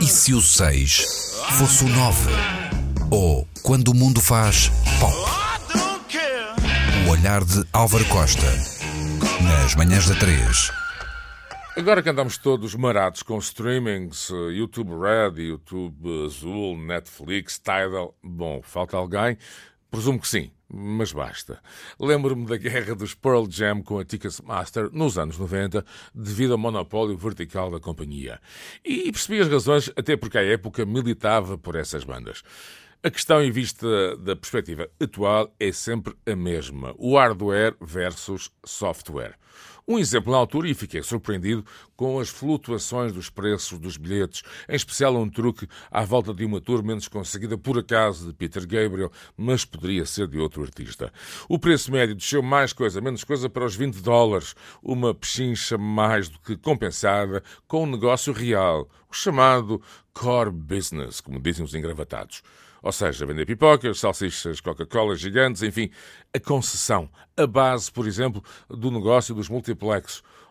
E se o 6 fosse o 9? Ou quando o mundo faz pop? O olhar de Álvaro Costa. Nas manhãs da 3. Agora que andamos todos marados com streamings, eh, YouTube Red, YouTube Azul, Netflix, Tidal, bom, falta alguém? Presumo que sim, mas basta. Lembro-me da guerra dos Pearl Jam com a Ticketmaster nos anos 90, devido ao monopólio vertical da companhia. E percebi as razões, até porque à época militava por essas bandas. A questão em vista da perspectiva atual é sempre a mesma: o hardware versus software. Um exemplo na altura, e fiquei surpreendido com as flutuações dos preços dos bilhetes, em especial um truque à volta de uma tour menos conseguida por acaso de Peter Gabriel, mas poderia ser de outro artista. O preço médio desceu mais coisa, menos coisa para os 20 dólares, uma pechincha mais do que compensada com um negócio real, o chamado core business, como dizem os engravatados. Ou seja, vender pipocas, salsichas, Coca-Cola gigantes, enfim, a concessão, a base, por exemplo, do negócio dos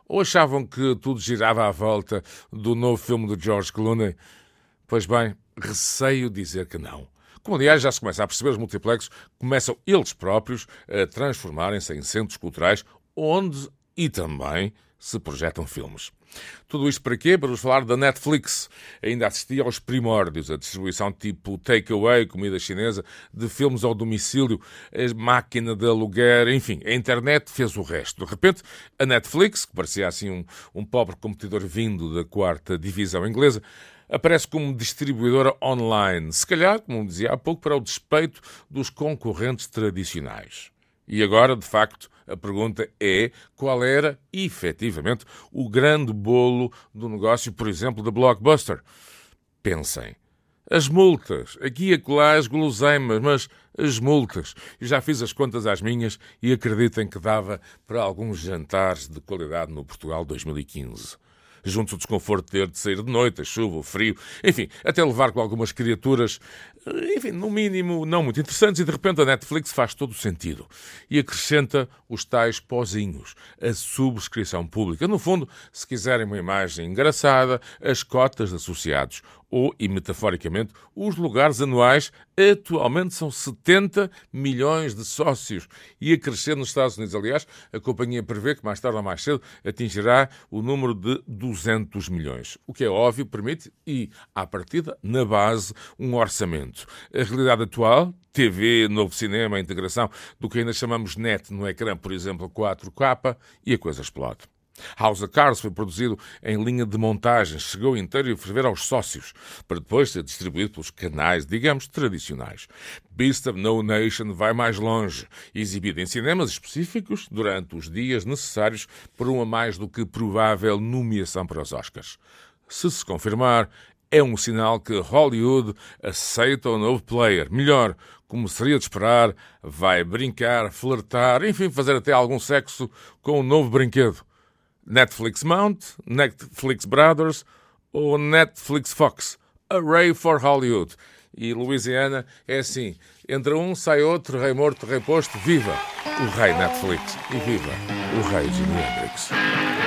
Ou achavam que tudo girava à volta do novo filme de George Clooney? Pois bem, receio dizer que não. Como, aliás, já se começa a perceber, os multiplexos começam eles próprios a transformarem-se em centros culturais onde e também se projetam filmes. Tudo isto para quê? Para vos falar da Netflix. Ainda assisti aos primórdios, a distribuição tipo takeaway, comida chinesa, de filmes ao domicílio, a máquina de aluguer, enfim, a internet fez o resto. De repente, a Netflix, que parecia assim um, um pobre competidor vindo da quarta divisão inglesa, aparece como distribuidora online, se calhar, como dizia há pouco, para o despeito dos concorrentes tradicionais. E agora, de facto, a pergunta é qual era, efetivamente, o grande bolo do negócio, por exemplo, da Blockbuster. Pensem. As multas, aqui e acolá as guloseimas, mas as multas. Eu já fiz as contas às minhas e acreditem que dava para alguns jantares de qualidade no Portugal 2015 junto ao desconforto de ter de sair de noite, a chuva, o frio, enfim, até levar com algumas criaturas, enfim, no mínimo não muito interessantes, e de repente a Netflix faz todo o sentido e acrescenta os tais pozinhos, a subscrição pública. No fundo, se quiserem uma imagem engraçada, as cotas de associados, ou, e metaforicamente, os lugares anuais atualmente são 70 milhões de sócios e a crescer nos Estados Unidos. Aliás, a companhia prevê que mais tarde ou mais cedo atingirá o número de 200 milhões, o que é óbvio, permite e, à partida, na base, um orçamento. A realidade atual, TV, novo cinema, a integração do que ainda chamamos net no ecrã, por exemplo, 4K, e a coisa explode. House of Cards foi produzido em linha de montagem, chegou inteiro a ferver aos sócios, para depois ser distribuído pelos canais, digamos, tradicionais. Beast of No Nation vai mais longe, exibido em cinemas específicos durante os dias necessários para uma mais do que provável nomeação para os Oscars. Se se confirmar, é um sinal que Hollywood aceita o novo player. Melhor, como seria de esperar, vai brincar, flertar, enfim, fazer até algum sexo com o novo brinquedo. Netflix Mount, Netflix Brothers ou Netflix Fox. Array for Hollywood. E Louisiana é assim: entre um sai outro, rei morto, rei posto, viva o rei Netflix e viva o rei Jimi Hendrix.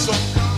so